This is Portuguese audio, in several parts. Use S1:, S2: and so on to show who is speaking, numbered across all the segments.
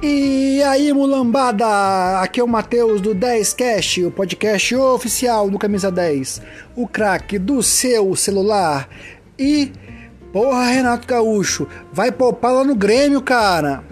S1: E aí, mulambada! Aqui é o Matheus do 10Cast, o podcast oficial do Camisa 10, o craque do seu celular. E, porra, Renato Gaúcho, vai poupar lá no Grêmio, cara!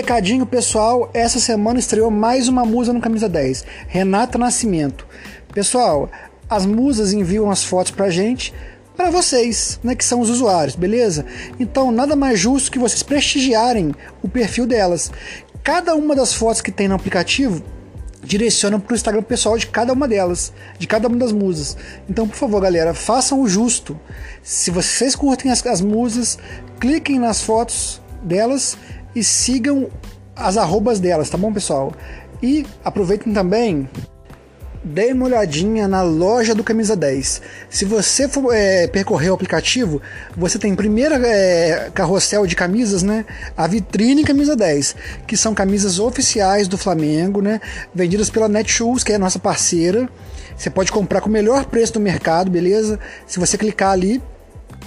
S1: Recadinho pessoal, essa semana estreou mais uma musa no Camisa 10, Renata Nascimento. Pessoal, as musas enviam as fotos pra gente, para vocês, né, que são os usuários, beleza? Então, nada mais justo que vocês prestigiarem o perfil delas. Cada uma das fotos que tem no aplicativo direciona para o Instagram pessoal de cada uma delas, de cada uma das musas. Então, por favor, galera, façam o justo. Se vocês curtem as, as musas, cliquem nas fotos delas e sigam as arrobas delas, tá bom, pessoal? E aproveitem também, deem uma olhadinha na loja do Camisa 10. Se você for é, percorrer o aplicativo, você tem primeira é, carrossel de camisas, né? A vitrine Camisa 10, que são camisas oficiais do Flamengo, né? Vendidas pela Netshoes, que é a nossa parceira. Você pode comprar com o melhor preço do mercado, beleza? Se você clicar ali,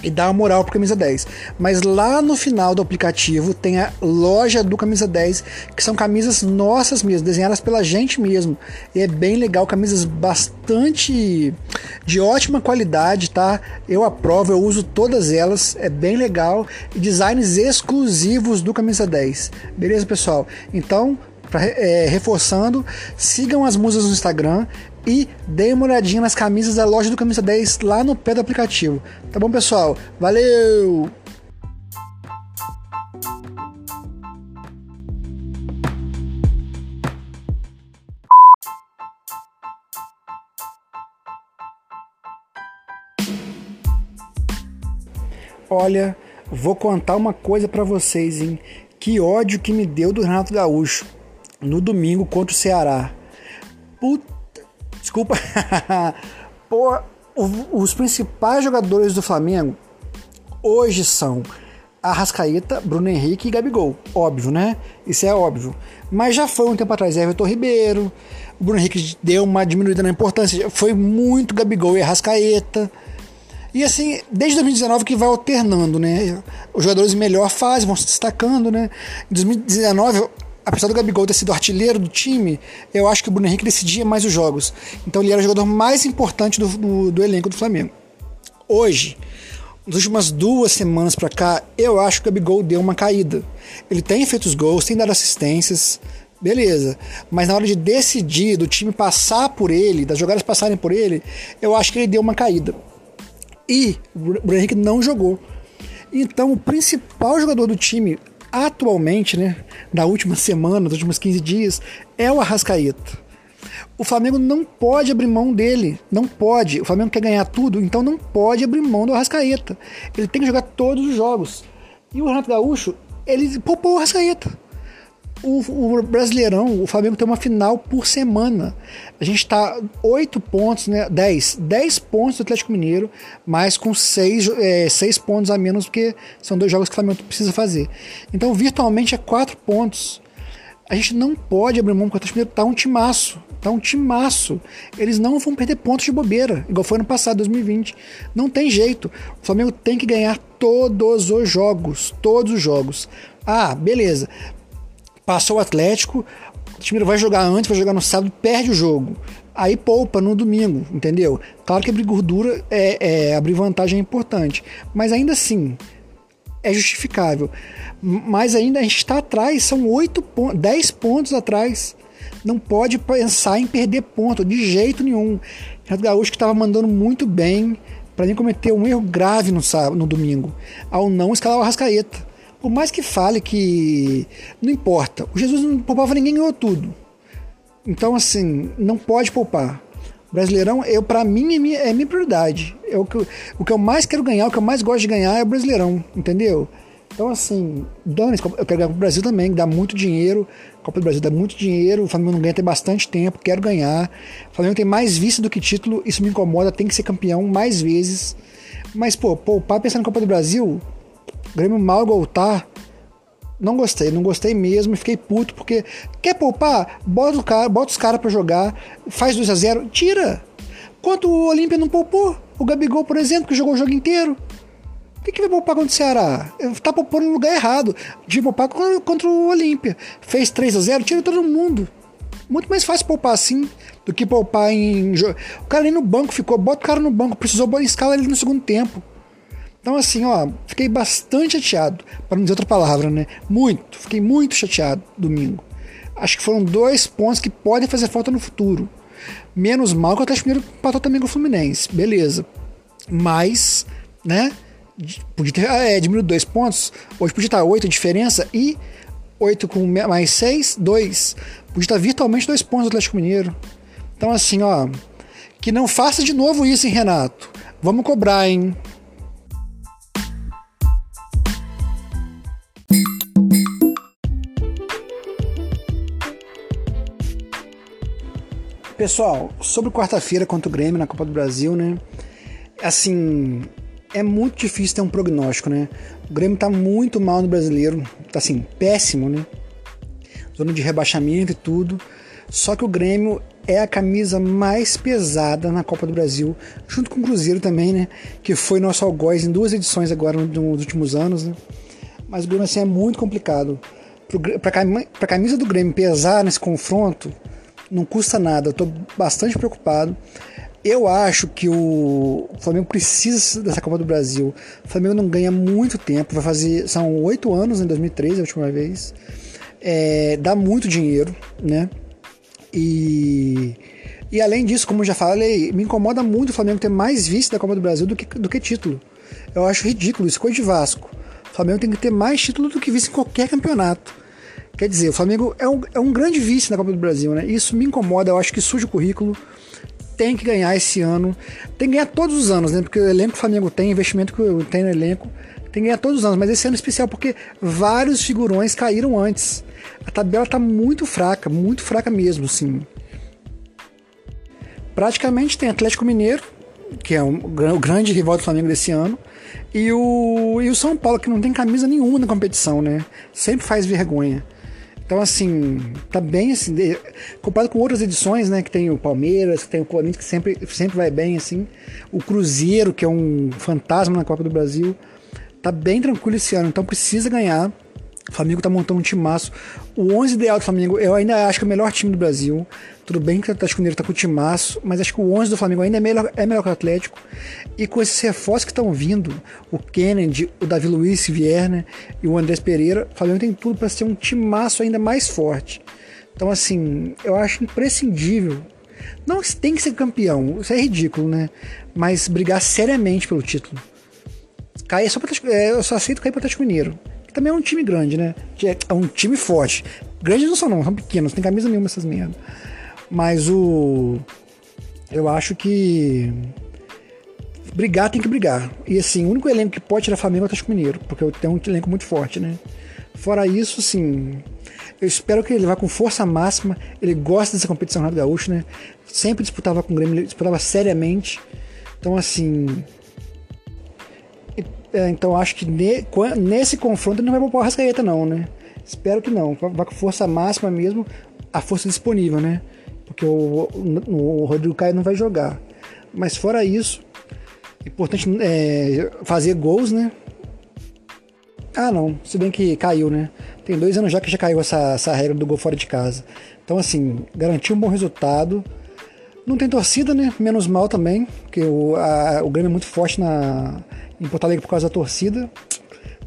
S1: e dá uma moral pro Camisa 10. Mas lá no final do aplicativo tem a loja do Camisa 10, que são camisas nossas mesmo, desenhadas pela gente mesmo. E é bem legal, camisas bastante de ótima qualidade, tá? Eu aprovo, eu uso todas elas, é bem legal. E designs exclusivos do Camisa 10. Beleza, pessoal? Então, pra, é, reforçando, sigam as musas no Instagram e dê uma olhadinha nas camisas da loja do Camisa 10 lá no pé do aplicativo. Tá bom, pessoal? Valeu! Olha, vou contar uma coisa para vocês, hein? Que ódio que me deu do Renato Gaúcho no domingo contra o Ceará. Puta Desculpa. Pô, os principais jogadores do Flamengo hoje são Arrascaeta, Bruno Henrique e Gabigol. Óbvio, né? Isso é óbvio. Mas já foi um tempo atrás Everton Ribeiro. O Bruno Henrique deu uma diminuída na importância. Foi muito Gabigol e Arrascaeta. E assim, desde 2019 que vai alternando, né? Os jogadores em melhor fase vão se destacando, né? Em 2019, apesar do Gabigol ter sido artilheiro do time, eu acho que o Bruno Henrique decidia mais os jogos. Então ele era o jogador mais importante do, do, do elenco do Flamengo. Hoje, nas últimas duas semanas para cá, eu acho que o Gabigol deu uma caída. Ele tem feito os gols, tem dado assistências, beleza. Mas na hora de decidir, do time passar por ele, das jogadas passarem por ele, eu acho que ele deu uma caída. E o Bruno Henrique não jogou. Então, o principal jogador do time atualmente, né, da última semana, dos últimos 15 dias, é o Arrascaeta. O Flamengo não pode abrir mão dele, não pode. O Flamengo quer ganhar tudo, então não pode abrir mão do Arrascaeta. Ele tem que jogar todos os jogos. E o Renato Gaúcho, ele poupou o Arrascaeta o, o, Brasileirão, o Flamengo tem uma final por semana. A gente está 8 pontos, né? 10. 10 pontos do Atlético Mineiro, mas com 6, é, 6 pontos a menos, porque são dois jogos que o Flamengo precisa fazer. Então, virtualmente é 4 pontos. A gente não pode abrir mão, porque o Atlético Mineiro tá um timaço. Tá um timaço. Eles não vão perder pontos de bobeira, igual foi no passado, 2020. Não tem jeito. O Flamengo tem que ganhar todos os jogos. Todos os jogos. Ah, beleza. Passou o Atlético, o time vai jogar antes, vai jogar no sábado, perde o jogo. Aí poupa no domingo, entendeu? Claro que abrir gordura, é, é abrir vantagem é importante. Mas ainda assim, é justificável. Mas ainda a gente está atrás, são 8 pontos, 10 pontos atrás. Não pode pensar em perder ponto, de jeito nenhum. Renato Gaúcho que estava mandando muito bem, para nem cometer um erro grave no, sábado, no domingo, ao não escalar o Arrascaeta. Por mais que fale que não importa, o Jesus não poupava ninguém, ganhou tudo. Então, assim, não pode poupar. Brasileirão, eu para mim é minha, é minha prioridade. É o que, o que eu mais quero ganhar, o que eu mais gosto de ganhar é o Brasileirão, entendeu? Então, assim, dane eu quero ganhar o Brasil também, dá muito dinheiro. Copa do Brasil dá muito dinheiro, o Flamengo não ganha tem bastante tempo, quero ganhar. O Flamengo tem mais vice do que título, isso me incomoda, tem que ser campeão mais vezes. Mas, pô, poupar pensando na Copa do Brasil, Grêmio mal voltar, não gostei, não gostei mesmo, fiquei puto, porque quer poupar? Bota, o cara, bota os caras pra jogar, faz 2 a 0 tira. Quanto o Olímpia não poupou? O Gabigol, por exemplo, que jogou o jogo inteiro. Por que, que vai poupar contra o Ceará? Tá poupando no lugar errado. De poupar contra o Olímpia. Fez 3 a 0 tira todo mundo. Muito mais fácil poupar assim do que poupar em. O cara ali no banco ficou, bota o cara no banco, precisou escalar ele no segundo tempo. Então, assim, ó, fiquei bastante chateado, para não dizer outra palavra, né? Muito, fiquei muito chateado domingo. Acho que foram dois pontos que podem fazer falta no futuro. Menos mal que o Atlético Mineiro empatou também com o Fluminense, beleza. Mas, né? podia ter ah, é, diminuído dois pontos, hoje podia estar oito diferença e 8 com mais 6, 2. Podia estar virtualmente dois pontos do Atlético Mineiro. Então, assim, ó, que não faça de novo isso, hein, Renato? Vamos cobrar, hein? Pessoal, sobre quarta-feira contra o Grêmio na Copa do Brasil, né? Assim, é muito difícil ter um prognóstico, né? O Grêmio tá muito mal no brasileiro, tá assim, péssimo, né? Zona de rebaixamento e tudo. Só que o Grêmio é a camisa mais pesada na Copa do Brasil, junto com o Cruzeiro também, né? Que foi nosso algoz em duas edições agora nos últimos anos, né? Mas o Grêmio assim é muito complicado. Para a camisa do Grêmio pesar nesse confronto, não custa nada. Eu tô bastante preocupado. Eu acho que o Flamengo precisa dessa Copa do Brasil. O Flamengo não ganha muito tempo, vai fazer. São oito anos em 2013, a última vez. É, dá muito dinheiro, né? E, e além disso, como já falei, me incomoda muito o Flamengo ter mais vice da Copa do Brasil do que, do que título. Eu acho ridículo isso, coisa de Vasco. O Flamengo tem que ter mais título do que vice em qualquer campeonato. Quer dizer, o Flamengo é um, é um grande vice na Copa do Brasil, né? Isso me incomoda, eu acho que suja o currículo tem que ganhar esse ano. Tem que ganhar todos os anos, né? Porque o elenco que o Flamengo tem, investimento que tem no elenco, tem que ganhar todos os anos. Mas esse ano é especial porque vários figurões caíram antes. A tabela tá muito fraca, muito fraca mesmo, sim. Praticamente tem Atlético Mineiro, que é um, o grande rival do Flamengo desse ano, e o, e o São Paulo, que não tem camisa nenhuma na competição, né? Sempre faz vergonha. Então, assim, tá bem assim, comparado com outras edições, né? Que tem o Palmeiras, que tem o Corinthians, que sempre, sempre vai bem, assim. O Cruzeiro, que é um fantasma na Copa do Brasil, tá bem tranquilo esse ano, então precisa ganhar. O Flamengo tá montando um timaço. O 11 ideal do Flamengo, eu ainda acho que é o melhor time do Brasil. Tudo bem que o Atlético Mineiro tá com o timaço, mas acho que o 11 do Flamengo ainda é melhor, é melhor que o Atlético. E com esses reforços que estão vindo, o Kennedy, o Davi Luiz se vier, né, e o Andrés Pereira, o Flamengo tem tudo para ser um timaço ainda mais forte. Então, assim, eu acho imprescindível. Não tem que ser campeão, isso é ridículo, né? Mas brigar seriamente pelo título. Cair só pra, é, eu só aceito cair pro Atlético Mineiro também é um time grande, né? É um time forte. Grandes não são, não, são pequenos, não tem camisa nenhuma essas merdas. Mas o. Eu acho que. Brigar tem que brigar. E assim, o único elenco que pode tirar Flamengo é o Atlético Mineiro, porque tem um elenco muito forte, né? Fora isso, assim. Eu espero que ele vá com força máxima. Ele gosta dessa competição Renato Gaúcho, né? Sempre disputava com o Grêmio, disputava seriamente. Então, assim, é, então acho que ne, nesse confronto ele não vai poupar o Rascaeta, não, né? Espero que não. Vá com força máxima mesmo, a força disponível, né? Porque o, o, o Rodrigo Caio não vai jogar. Mas fora isso, importante é, fazer gols, né? Ah, não. Se bem que caiu, né? Tem dois anos já que já caiu essa, essa regra do gol fora de casa. Então, assim, garantir um bom resultado. Não tem torcida, né? Menos mal também, porque o, a, o Grêmio é muito forte na, em Porto Alegre por causa da torcida.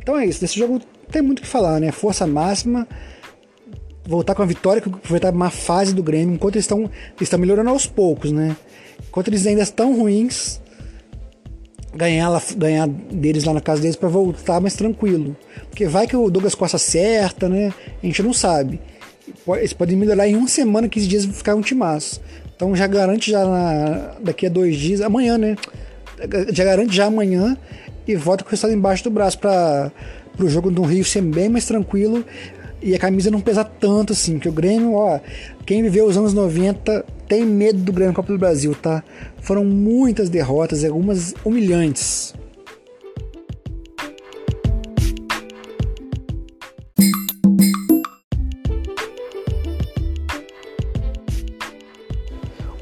S1: Então é isso, desse jogo tem muito o que falar, né? Força máxima, voltar com a vitória, aproveitar uma fase do Grêmio, enquanto eles estão estão melhorando aos poucos, né? Enquanto eles ainda estão ruins, ganhar, lá, ganhar deles lá na casa deles para voltar mais tranquilo. Porque vai que o Douglas Costa acerta, né? A gente não sabe. Eles podem melhorar em uma semana, 15 dias, ficar um timaço. Então já garante já na, daqui a dois dias, amanhã, né? já garante já amanhã e volta com o resultado embaixo do braço para pro jogo do Rio ser bem mais tranquilo e a camisa não pesar tanto assim, que o Grêmio, ó, quem viveu os anos 90 tem medo do Grêmio Copa do Brasil, tá? Foram muitas derrotas, algumas humilhantes.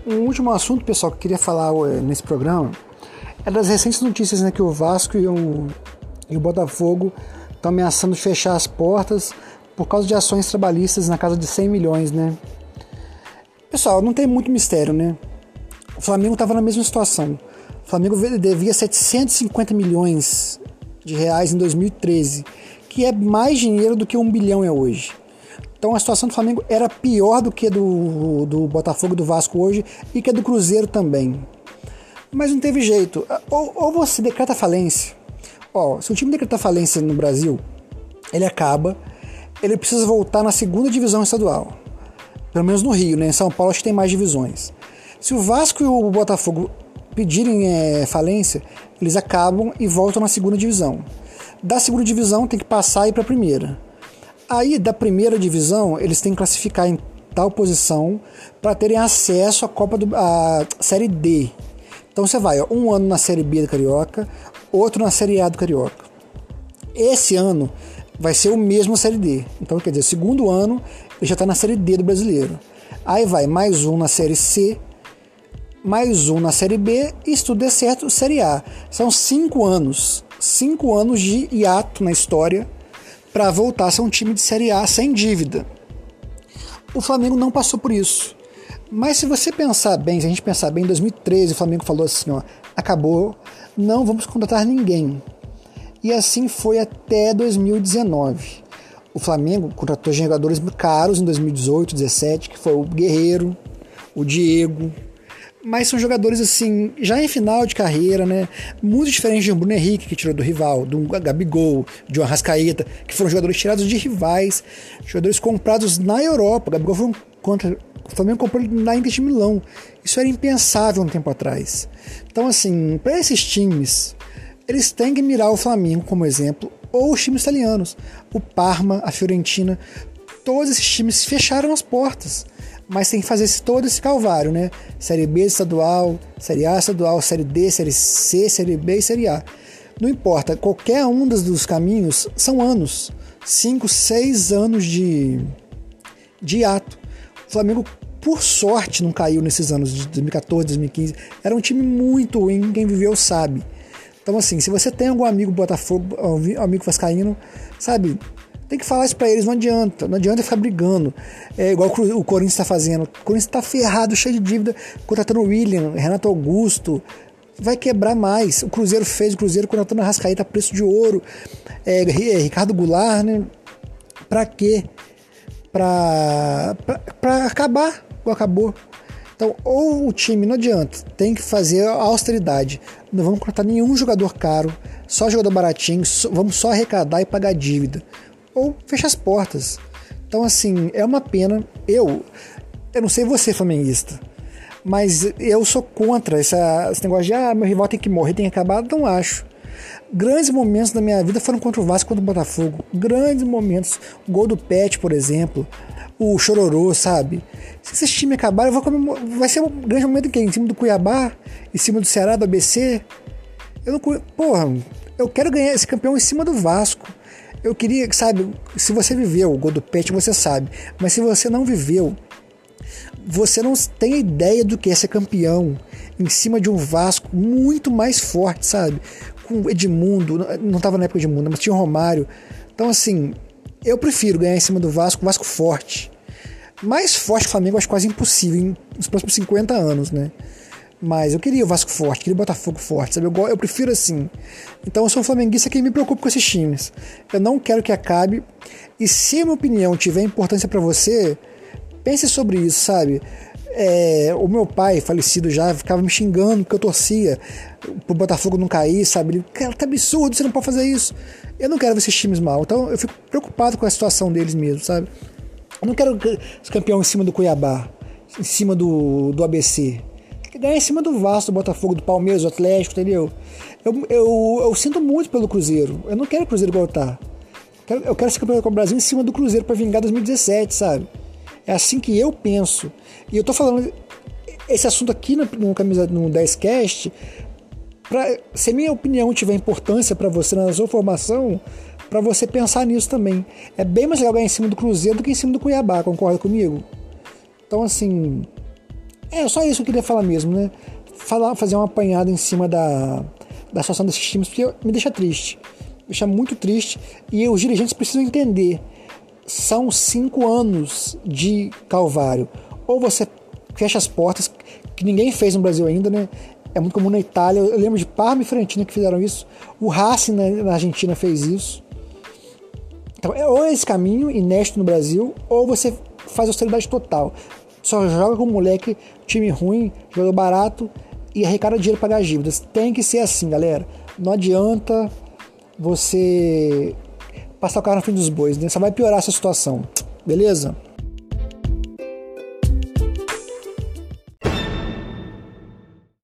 S1: Um último assunto, pessoal, que eu queria falar nesse programa é das recentes notícias né, que o Vasco e o, e o Botafogo estão ameaçando fechar as portas por causa de ações trabalhistas na casa de 100 milhões, né? Pessoal, não tem muito mistério, né? O Flamengo estava na mesma situação. O Flamengo devia 750 milhões de reais em 2013, que é mais dinheiro do que um bilhão é hoje. Então a situação do Flamengo era pior do que do, do Botafogo do Vasco hoje e que a do Cruzeiro também. Mas não teve jeito. Ou, ou você decreta falência. Ó, se o time decretar falência no Brasil, ele acaba ele precisa voltar na segunda divisão estadual. Pelo menos no Rio, né? Em São Paulo acho que tem mais divisões. Se o Vasco e o Botafogo pedirem é, falência, eles acabam e voltam na segunda divisão. Da segunda divisão tem que passar e ir para a primeira. Aí da primeira divisão eles têm que classificar em tal posição para terem acesso à Copa do à Série D. Então você vai ó, um ano na Série B do Carioca, outro na Série A do Carioca. Esse ano vai ser o mesmo Série D. Então, quer dizer, segundo ano ele já está na Série D do brasileiro. Aí vai mais um na Série C, mais um na Série B e se tudo der certo, Série A. São cinco anos. Cinco anos de hiato na história para voltar a ser um time de Série A sem dívida. O Flamengo não passou por isso. Mas se você pensar bem, se a gente pensar bem, em 2013 o Flamengo falou assim, ó, acabou, não vamos contratar ninguém. E assim foi até 2019. O Flamengo contratou jogadores caros em 2018, 2017, que foi o Guerreiro, o Diego, mas são jogadores assim, já em final de carreira, né? Muito diferentes de um Bruno Henrique, que tirou do rival, do Gabigol, de um Arrascaeta, que foram jogadores tirados de rivais, jogadores comprados na Europa. O Gabigol foi um contra. O Flamengo comprou na Inter de Milão. Isso era impensável um tempo atrás. Então, assim, para esses times eles têm que mirar o Flamengo como exemplo, ou os times italianos. O Parma, a Fiorentina, todos esses times fecharam as portas. Mas tem que fazer esse, todo esse calvário, né? Série B estadual, Série A estadual, Série D, Série C, Série B e Série A. Não importa, qualquer um dos caminhos são anos. Cinco, seis anos de, de ato. Flamengo, por sorte, não caiu nesses anos de 2014, 2015. Era um time muito ruim, quem viveu sabe. Então, assim, se você tem algum amigo Botafogo, amigo Vascaíno, sabe, tem que falar isso pra eles, não adianta. Não adianta ficar brigando. É igual o Corinthians está fazendo. O Corinthians está ferrado, cheio de dívida, contratando o William, Renato Augusto. Vai quebrar mais. O Cruzeiro fez, o Cruzeiro contratando a Rascaíta a preço de ouro. É, é, Ricardo Goulart, né? Pra quê? Pra acabar. Acabou. Então, ou o time não adianta, tem que fazer a austeridade. Não vamos contratar nenhum jogador caro, só jogador baratinho, só, vamos só arrecadar e pagar dívida. Ou fecha as portas. Então, assim, é uma pena. Eu, eu não sei você, flamenguista, mas eu sou contra essa, esse negócio de ah, meu rival tem que morrer, tem que acabar. Não acho. Grandes momentos da minha vida foram contra o Vasco contra o Botafogo. Grandes momentos. O gol do Pet, por exemplo o Chororô, sabe? Se acabarem, eu vou vai ser um grande momento quem? Em cima do Cuiabá? Em cima do Ceará, do ABC? Eu não. Porra, eu quero ganhar esse campeão em cima do Vasco. Eu queria, sabe, se você viveu o gol do Pet, você sabe. Mas se você não viveu, você não tem ideia do que é ser campeão em cima de um Vasco muito mais forte, sabe? Com Edmundo, não estava na época de Edmundo, mas tinha o Romário. Então, assim, eu prefiro ganhar em cima do Vasco, Vasco forte. Mais forte que o Flamengo, acho quase impossível nos próximos 50 anos, né? Mas eu queria o Vasco forte, queria o Botafogo forte, sabe? Eu, eu prefiro assim. Então eu sou um flamenguista que me preocupa com esses times. Eu não quero que acabe. E se a minha opinião tiver importância para você, pense sobre isso, sabe? É, o meu pai, falecido já, ficava me xingando porque eu torcia pro Botafogo não cair, sabe? Ele, cara, tá absurdo, você não pode fazer isso. Eu não quero ver esses times mal, então eu fico preocupado com a situação deles mesmo, sabe? Eu não quero ser campeão em cima do Cuiabá, em cima do, do ABC. Ganhar em cima do Vasco, do Botafogo, do Palmeiras, do Atlético, entendeu? Eu, eu, eu sinto muito pelo Cruzeiro. Eu não quero o Cruzeiro voltar. Eu quero ser campeão do Brasil em cima do Cruzeiro para vingar 2017, sabe? É assim que eu penso. E eu tô falando esse assunto aqui no, no, camisa, no 10cast, pra, se minha opinião tiver importância para você na sua formação, para você pensar nisso também. É bem mais legal ganhar em cima do Cruzeiro do que em cima do Cuiabá, concorda comigo? Então, assim, é só isso que eu queria falar mesmo, né? Falar, fazer uma apanhada em cima da, da situação desses times, porque me deixa triste. Me deixa muito triste. E os dirigentes precisam entender. São cinco anos de calvário. Ou você fecha as portas, que ninguém fez no Brasil ainda, né? É muito comum na Itália. Eu lembro de Parma e Fiorentina que fizeram isso. O Racing na Argentina fez isso. Então, é ou esse caminho inédito no Brasil, ou você faz austeridade total. Só joga com moleque, time ruim, jogador barato e arrecada dinheiro para pagar as dívidas. Tem que ser assim, galera. Não adianta você passar o carro na frente dos bois, né? Só vai piorar essa situação. Beleza?